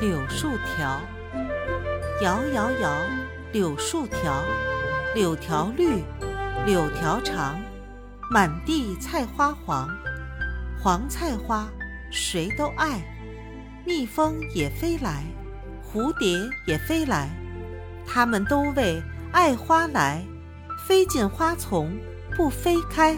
柳树条，摇摇摇，柳树条，柳条绿，柳条长，满地菜花黄。黄菜花谁都爱，蜜蜂也飞来，蝴蝶也飞来，它们都为爱花来，飞进花丛不飞开。